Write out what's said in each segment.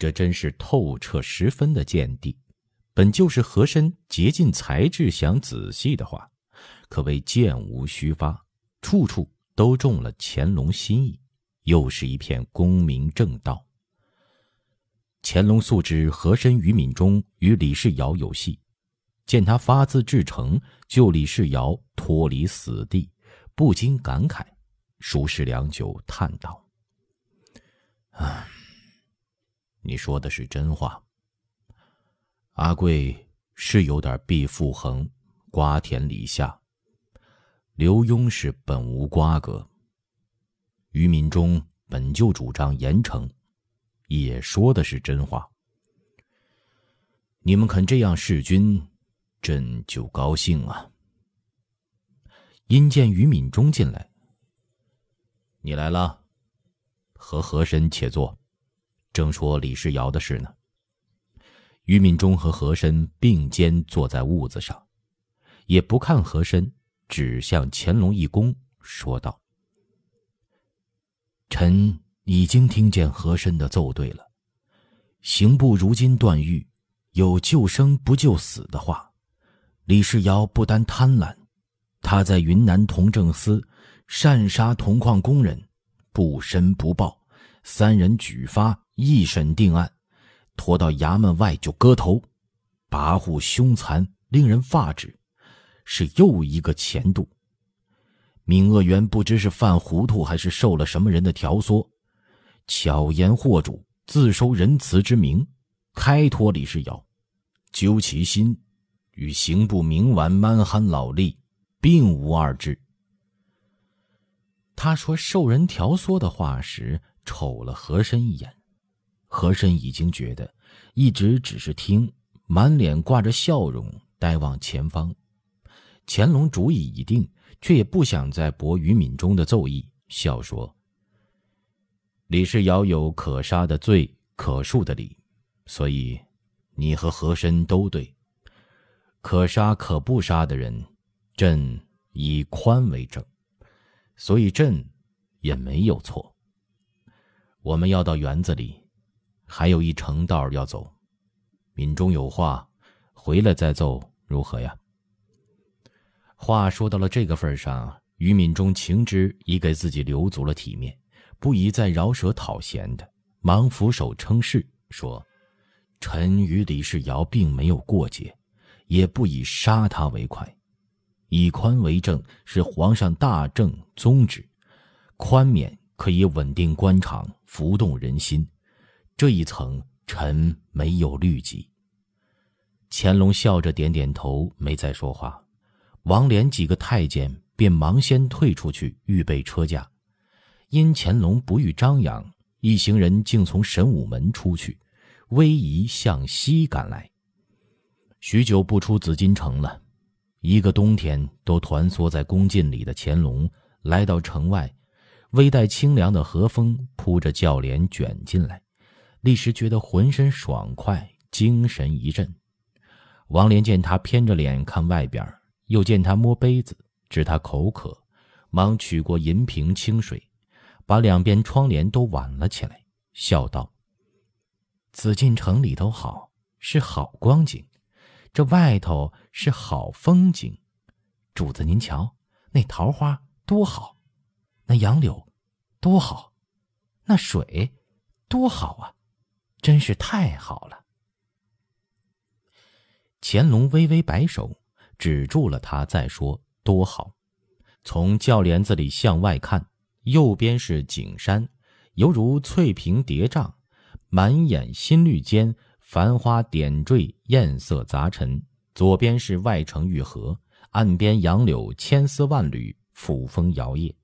这真是透彻十分的见地。本就是和珅竭尽才智想仔细的话，可谓箭无虚发，处处都中了乾隆心意，又是一片功名正道。乾隆素知和珅于敏中与李世尧有戏，见他发自至诚救李世尧脱离死地，不禁感慨，熟视良久，叹道：“啊，你说的是真话。阿贵是有点毕腹横，瓜田李下。刘墉是本无瓜葛。于敏中本就主张严惩。”也说的是真话。你们肯这样弑君，朕就高兴啊。因见于敏中进来，你来了，和和珅且坐，正说李世尧的事呢。于敏中和和珅并肩坐在屋子上，也不看和珅，只向乾隆一躬，说道：“臣。”已经听见和珅的奏对了。刑部如今断狱，有救生不救死的话，李世尧不单贪婪，他在云南同政司擅杀铜矿工人，不申不报，三人举发一审定案，拖到衙门外就割头，跋扈凶残，令人发指，是又一个前度。闵鄂元不知是犯糊涂，还是受了什么人的挑唆。巧言惑主，自收仁慈之名，开脱李世尧，究其心，与刑部明顽蛮憨老吏并无二致。他说受人挑唆的话时，瞅了和珅一眼，和珅已经觉得，一直只是听，满脸挂着笑容，呆望前方。乾隆主意已定，却也不想再驳于敏中的奏议，笑说。李世尧有可杀的罪，可恕的理，所以你和和珅都对。可杀可不杀的人，朕以宽为正，所以朕也没有错。我们要到园子里，还有一程道要走。敏中有话，回来再奏如何呀？话说到了这个份上，于敏中情知已给自己留足了体面。不宜再饶舌讨嫌的，忙俯首称是，说：“臣与李世尧并没有过节，也不以杀他为快，以宽为正是皇上大政宗旨，宽免可以稳定官场，浮动人心，这一层臣没有虑及。”乾隆笑着点点头，没再说话。王连几个太监便忙先退出去，预备车驾。因乾隆不欲张扬，一行人竟从神武门出去，逶迤向西赶来。许久不出紫禁城了，一个冬天都团缩在宫禁里的乾隆，来到城外，微带清凉的和风扑着轿帘卷进来，立时觉得浑身爽快，精神一振。王莲见他偏着脸看外边，又见他摸杯子，知他口渴，忙取过银瓶清水。把两边窗帘都挽了起来，笑道：“紫禁城里头好，是好光景；这外头是好风景。主子您瞧，那桃花多好，那杨柳多好，那水多好啊！真是太好了。”乾隆微微摆手，止住了他，再说：“多好！”从轿帘子里向外看。右边是景山，犹如翠屏叠嶂，满眼新绿间，繁花点缀，艳色杂陈。左边是外城御河，岸边杨柳千丝万缕，抚风摇曳，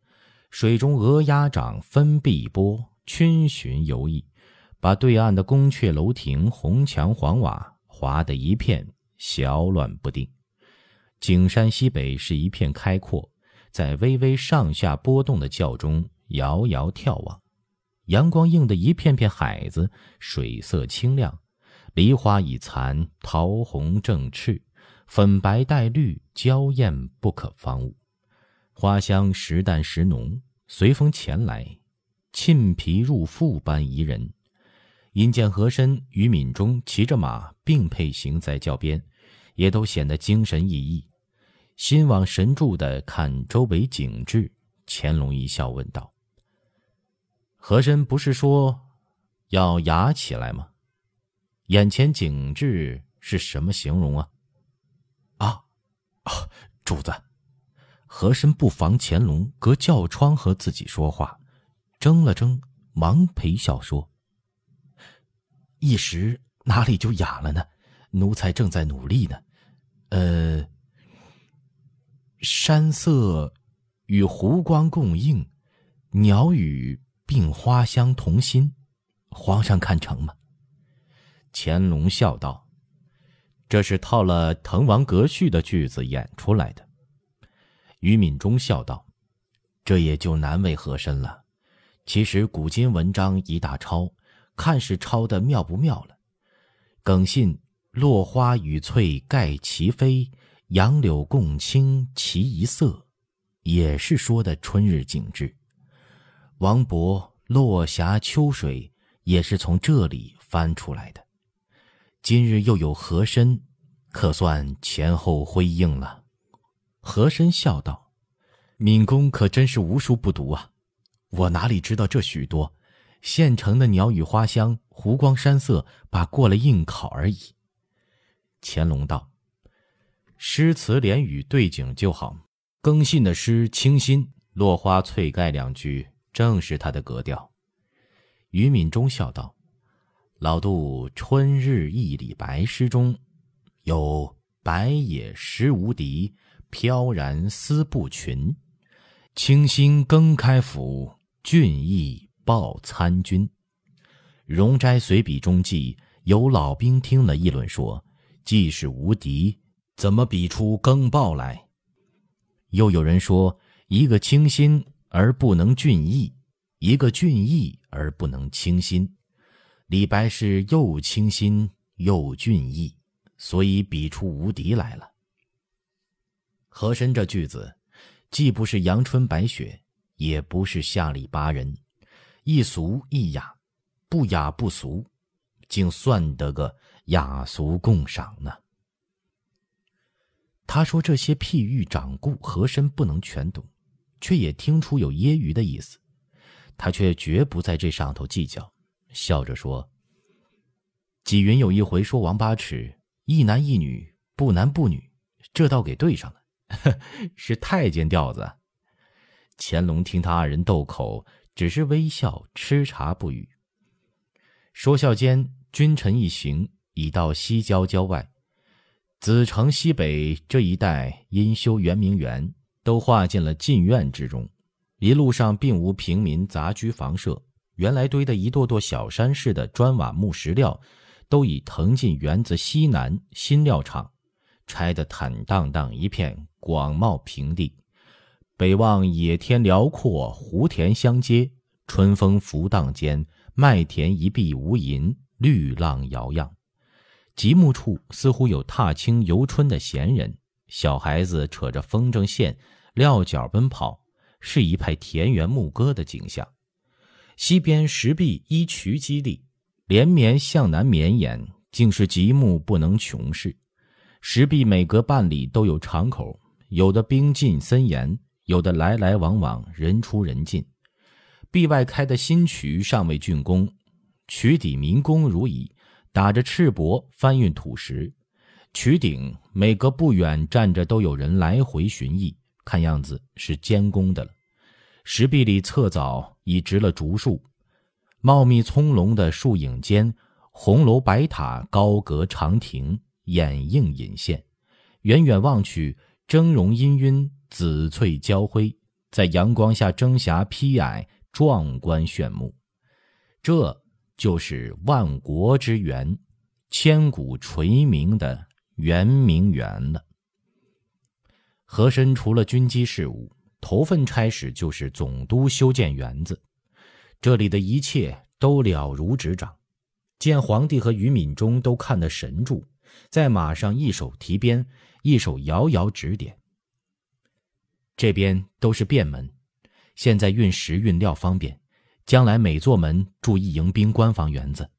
水中鹅鸭掌分碧波，逡巡游弋，把对岸的宫阙楼亭、红墙黄瓦划得一片小乱不定。景山西北是一片开阔。在微微上下波动的轿中遥遥眺望，阳光映得一片片海子，水色清亮，梨花已残，桃红正赤，粉白带绿，娇艳不可方物，花香时淡时浓，随风前来，沁皮入腹般宜人。因见和珅与敏中骑着马并辔行在轿边，也都显得精神奕奕，心往神助的看周围景致。乾隆一笑问道：“和珅不是说要雅起来吗？眼前景致是什么形容啊？”啊，啊，主子。和珅不防乾隆隔轿窗和自己说话，怔了怔，忙陪笑说。一时哪里就哑了呢？奴才正在努力呢。呃，山色与湖光共映，鸟语并花香同心，皇上看成吗？乾隆笑道：“这是套了《滕王阁序》的句子演出来的。”于敏中笑道：“这也就难为和珅了。其实古今文章一大抄。”看是抄的妙不妙了，耿信“落花与翠盖齐飞，杨柳共青齐一色”，也是说的春日景致。王勃“落霞秋水”也是从这里翻出来的。今日又有和珅，可算前后辉映了。和珅笑道：“敏公可真是无书不读啊！我哪里知道这许多？”现成的鸟语花香、湖光山色，把过了应考而已。乾隆道：“诗词联语对景就好。更信的诗清新，落花翠盖两句正是他的格调。”于敏中笑道：“老杜《春日忆李白》诗中有‘白也诗无敌，飘然思不群。清新更开府，俊逸。’”报参军，《容斋随笔》中记有老兵听了议论说：“既是无敌，怎么比出更报来？”又有人说：“一个清新而不能俊逸，一个俊逸而不能清新。李白是又清新又俊逸，所以比出无敌来了。”和珅这句子，既不是阳春白雪，也不是下里巴人。一俗一雅，不雅不俗，竟算得个雅俗共赏呢。他说这些譬喻掌故，和珅不能全懂，却也听出有揶揄的意思。他却绝不在这上头计较，笑着说：“纪云有一回说王八尺一男一女，不男不女，这倒给对上了，是太监调子。”乾隆听他二人斗口。只是微笑，吃茶不语。说笑间，君臣一行已到西郊郊外，子城西北这一带因修圆明园，都划进了禁院之中。一路上并无平民杂居房舍，原来堆的一垛垛小山似的砖瓦木石料，都已腾进园子西南新料场，拆得坦荡荡一片，广袤平地。北望野天辽阔，湖田相接，春风拂荡间，麦田一碧无垠，绿浪摇漾。极目处似乎有踏青游春的闲人，小孩子扯着风筝线，撂脚奔跑，是一派田园牧歌的景象。西边石壁依渠激立，连绵向南绵延，竟是极目不能穷视。石壁每隔半里都有敞口，有的冰进森严。有的来来往往，人出人进。壁外开的新渠尚未竣工，渠底民工如蚁，打着赤膊翻运土石。渠顶每隔不远站着都有人来回巡弋，看样子是监工的了。石壁里侧早已植了竹树，茂密葱茏的树影间，红楼白塔、高阁长亭掩映隐现。远远望去，峥嵘氤氲。紫翠交辉，在阳光下争霞披霭，壮观炫目。这就是万国之源，千古垂名的圆明园了。和珅除了军机事务，头份差事就是总督修建园子。这里的一切都了如指掌，见皇帝和于敏中都看得神助，在马上一手提鞭，一手遥遥指点。这边都是便门，现在运石运料方便，将来每座门筑一迎宾官房园子，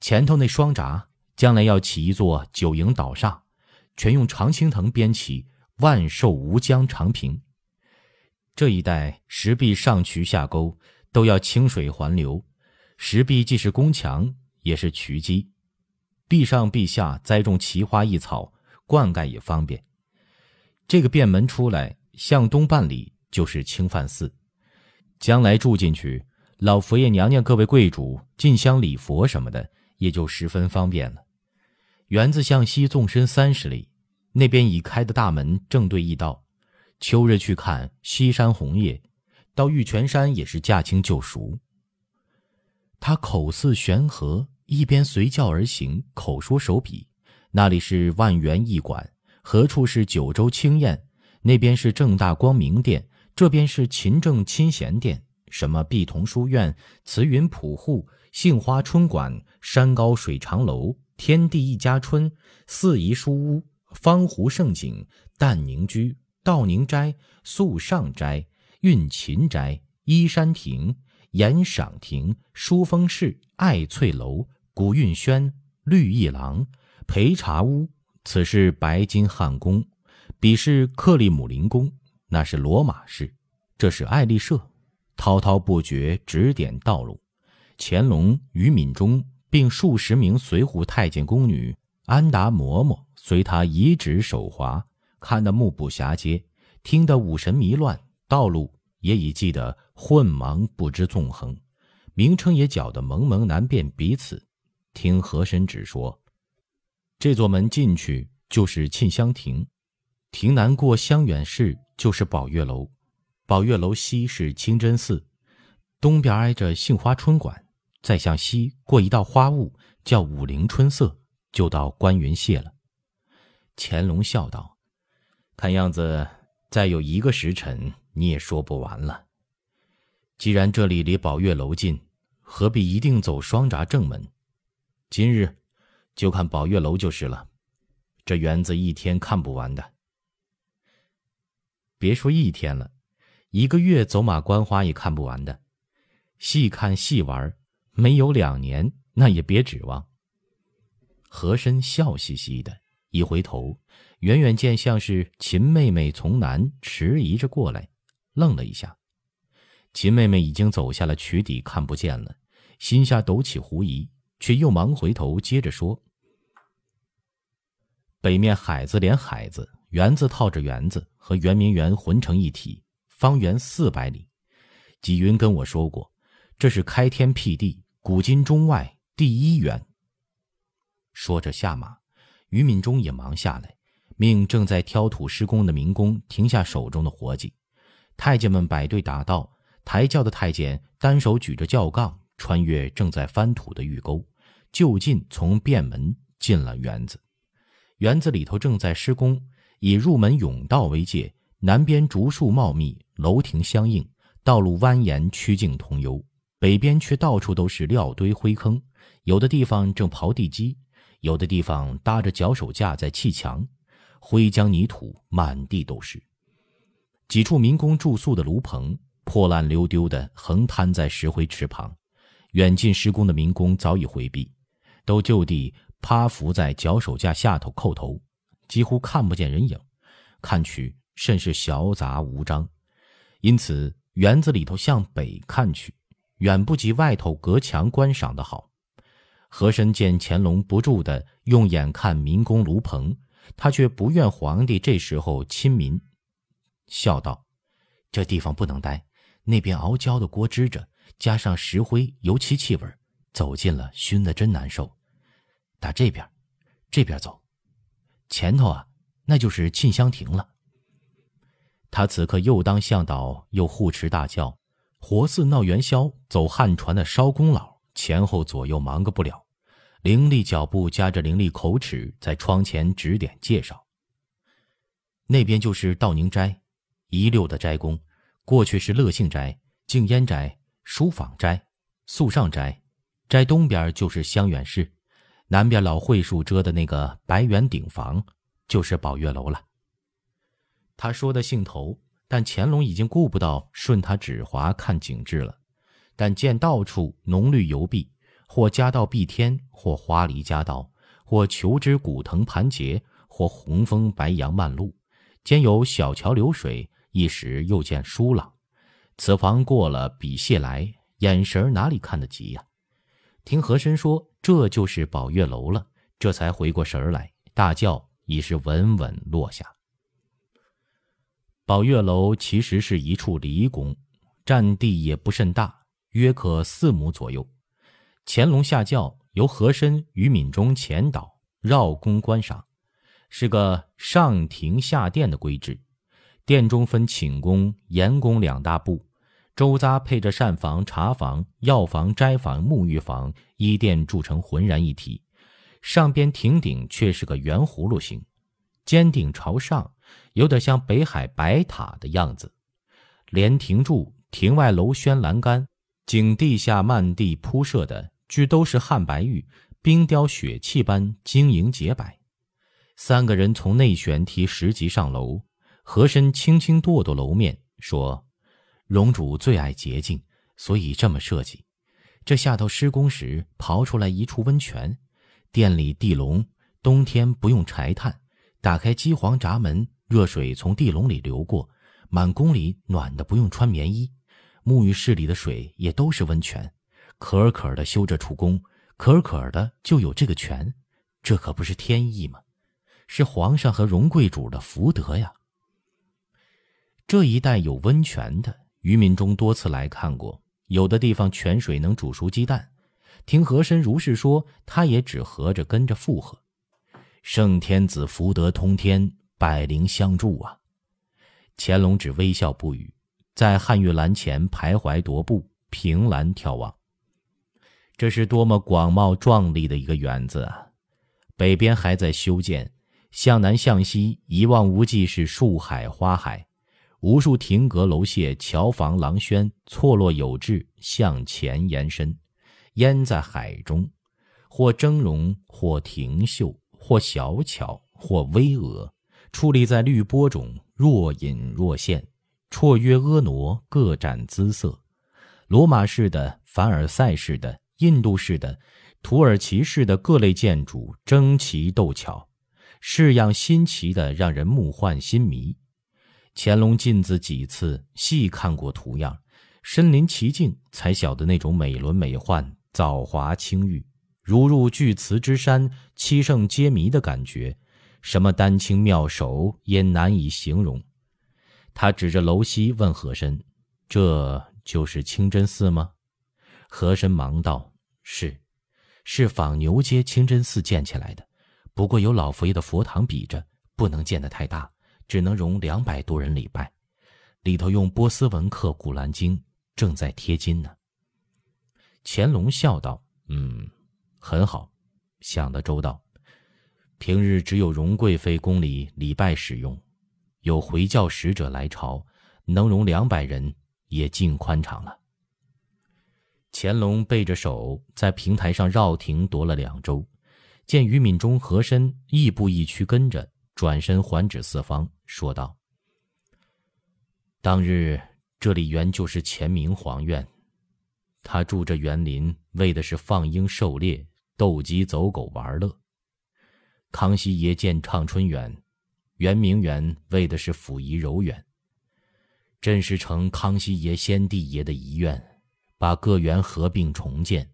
前头那双闸将来要起一座九营岛上，全用常青藤编起“万寿无疆”长平。这一带石壁上渠下沟都要清水环流，石壁既是宫墙，也是渠基。壁上壁下栽种奇花异草，灌溉也方便。这个便门出来，向东半里就是清范寺。将来住进去，老佛爷娘娘、各位贵主进香礼佛什么的，也就十分方便了。园子向西纵深三十里，那边已开的大门正对驿道。秋日去看西山红叶，到玉泉山也是驾轻就熟。他口似悬河，一边随轿而行，口说手笔。那里是万园驿馆，何处是九州清宴？那边是正大光明殿，这边是勤政亲贤殿。什么碧桐书院、慈云普户、杏花春馆、山高水长楼、天地一家春、四宜书屋、方湖胜景、淡宁居。道宁斋、素上斋、运琴斋、依山亭、延赏亭、书风室、爱翠楼、古韵轩、绿意廊、陪茶屋，此是白金汉宫；彼是克里姆林宫，那是罗马式；这是爱丽舍，滔滔不绝指点道路。乾隆、于敏中并数十名随扈太监宫女安达嬷嬷随他移指手滑。看得目不暇接，听得五神迷乱，道路也已记得混茫不知纵横，名称也搅得蒙蒙难辨彼此。听和珅只说，这座门进去就是沁香亭，亭南过香远市就是宝月楼，宝月楼西是清真寺，东边挨着杏花春馆，再向西过一道花雾叫武陵春色，就到观云榭了。乾隆笑道。看样子，再有一个时辰，你也说不完了。既然这里离宝月楼近，何必一定走双闸正门？今日就看宝月楼就是了。这园子一天看不完的。别说一天了，一个月走马观花也看不完的。细看细玩，没有两年，那也别指望。和珅笑嘻嘻的，一回头。远远见像是秦妹妹从南迟疑着过来，愣了一下。秦妹妹已经走下了渠底，看不见了，心下抖起狐疑，却又忙回头接着说：“北面海子连海子，园子套着园子，和圆明园浑成一体，方圆四百里。纪云跟我说过，这是开天辟地，古今中外第一园。”说着下马，于敏中也忙下来。命正在挑土施工的民工停下手中的活计，太监们摆队打道，抬轿的太监单手举着轿杠，穿越正在翻土的玉沟，就近从便门进了园子。园子里头正在施工，以入门甬道为界，南边竹树茂密，楼亭相应，道路蜿蜒曲径通幽；北边却到处都是料堆灰坑，有的地方正刨地基，有的地方搭着脚手架在砌墙。灰浆泥土满地都是，几处民工住宿的炉棚破烂溜丢的横摊在石灰池旁，远近施工的民工早已回避，都就地趴伏在脚手架下头叩头，几乎看不见人影，看去甚是小杂无章。因此园子里头向北看去，远不及外头隔墙观赏的好。和珅见乾隆不住的用眼看民工炉棚。他却不愿皇帝这时候亲民，笑道：“这地方不能待，那边熬焦的锅支着，加上石灰油漆气味，走近了熏得真难受。打这边，这边走，前头啊，那就是沁香亭了。”他此刻又当向导，又护持大轿，活似闹元宵、走汉船的烧工佬，前后左右忙个不了。伶俐脚步夹着伶俐口齿，在窗前指点介绍。那边就是道宁斋，一溜的斋宫。过去是乐兴斋、静烟斋、书坊斋、素上斋。斋东边就是香远寺，南边老桧树遮的那个白圆顶房，就是宝月楼了。他说的兴头，但乾隆已经顾不到顺他指划看景致了。但见到处浓绿油碧。或家道碧天，或花梨夹道，或求之古藤盘结，或红枫白杨漫路，兼有小桥流水，一时又见疏朗。此房过了比谢来，眼神哪里看得及呀？听和珅说这就是宝月楼了，这才回过神来，大轿已是稳稳落下。宝月楼其实是一处离宫，占地也不甚大，约可四亩左右。乾隆下轿，由和珅与敏中前导绕宫观赏，是个上庭下殿的规制。殿中分寝宫、严宫两大部，周匝配着膳房、茶房、药房、斋房、沐浴房，衣殿铸成浑然一体。上边亭顶却是个圆葫芦形，尖顶朝上。有点像北海白塔的样子，连亭柱、亭外楼轩栏杆、井地下漫地铺设的，俱都是汉白玉，冰雕雪砌般晶莹洁白。三个人从内旋梯十级上楼，和珅轻轻跺跺楼面，说：“荣主最爱洁净，所以这么设计。这下头施工时刨出来一处温泉，店里地笼，冬天不用柴炭，打开机簧闸门。”热水从地笼里流过，满宫里暖的不用穿棉衣。沐浴室里的水也都是温泉，可可的修这处宫，可可的就有这个泉，这可不是天意吗？是皇上和荣贵主的福德呀。这一带有温泉的，于敏中多次来看过，有的地方泉水能煮熟鸡蛋。听和珅如是说，他也只合着跟着附和。圣天子福德通天。百灵相助啊！乾隆只微笑不语，在汉玉栏前徘徊踱步，凭栏眺望。这是多么广袤壮丽的一个园子啊！北边还在修建，向南向西一望无际是树海花海，无数亭阁楼榭、桥房廊轩错落有致，向前延伸，淹在海中，或峥嵘，或亭秀，或小巧，或巍峨。矗立在绿波中，若隐若现，绰约婀娜，各展姿色。罗马式的、凡尔赛式的、印度式的、土耳其式的各类建筑争奇斗巧，式样新奇的让人目幻心迷。乾隆近自几次细看过图样，身临其境，才晓得那种美轮美奂、藻华清玉，如入巨瓷之山，七圣皆迷的感觉。什么丹青妙手也难以形容。他指着楼西问和珅：“这就是清真寺吗？”和珅忙道：“是，是仿牛街清真寺建起来的。不过有老佛爷的佛堂比着，不能建得太大，只能容两百多人礼拜。里头用波斯文刻《古兰经》，正在贴金呢。”乾隆笑道：“嗯，很好，想得周到。”平日只有荣贵妃宫里礼拜使用，有回教使者来朝，能容两百人，也尽宽敞了。乾隆背着手在平台上绕庭踱了两周，见于敏中、和珅亦步亦趋跟着，转身环指四方，说道：“当日这里原就是乾明皇院，他住这园林，为的是放鹰、狩猎、斗鸡、走狗玩乐。”康熙爷建畅春园，圆明园为的是溥仪柔远。朕是承康熙爷先帝爷的遗愿，把各园合并重建，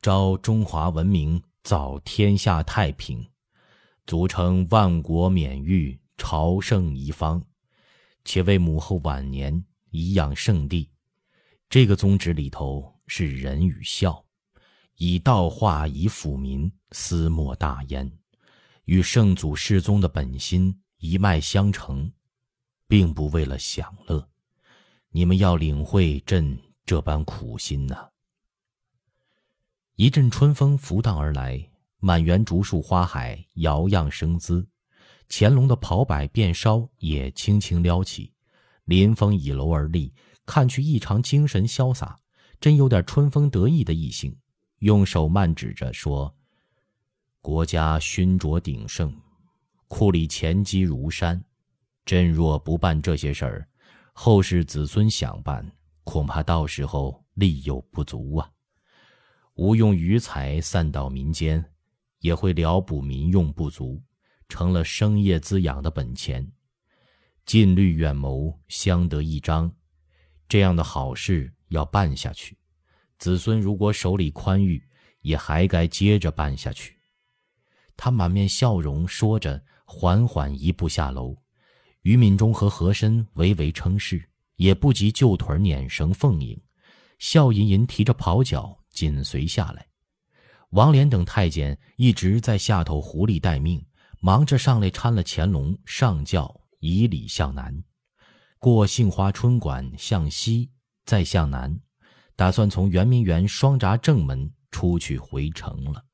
招中华文明，造天下太平，足称万国免狱，朝圣一方，且为母后晚年颐养圣地。这个宗旨里头是仁与孝，以道化以抚民，思莫大焉。与圣祖世宗的本心一脉相承，并不为了享乐，你们要领会朕这般苦心呐。一阵春风拂荡而来，满园竹树花海摇漾生姿，乾隆的袍摆便梢也轻轻撩起，临风倚楼而立，看去异常精神潇洒，真有点春风得意的意兴，用手慢指着说。国家勋卓鼎盛，库里钱积如山。朕若不办这些事儿，后世子孙想办，恐怕到时候力有不足啊。无用余财散到民间，也会撩补民用不足，成了生业滋养的本钱。近虑远谋，相得益彰，这样的好事要办下去。子孙如果手里宽裕，也还该接着办下去。他满面笑容说着，缓缓一步下楼。于敏中和和珅微微称是，也不及旧腿捻绳奉迎。笑吟吟提着袍角紧随下来。王莲等太监一直在下头狐狸待命，忙着上来搀了乾隆上轿，以礼向南，过杏花春馆向西，再向南，打算从圆明园双闸正门出去回城了。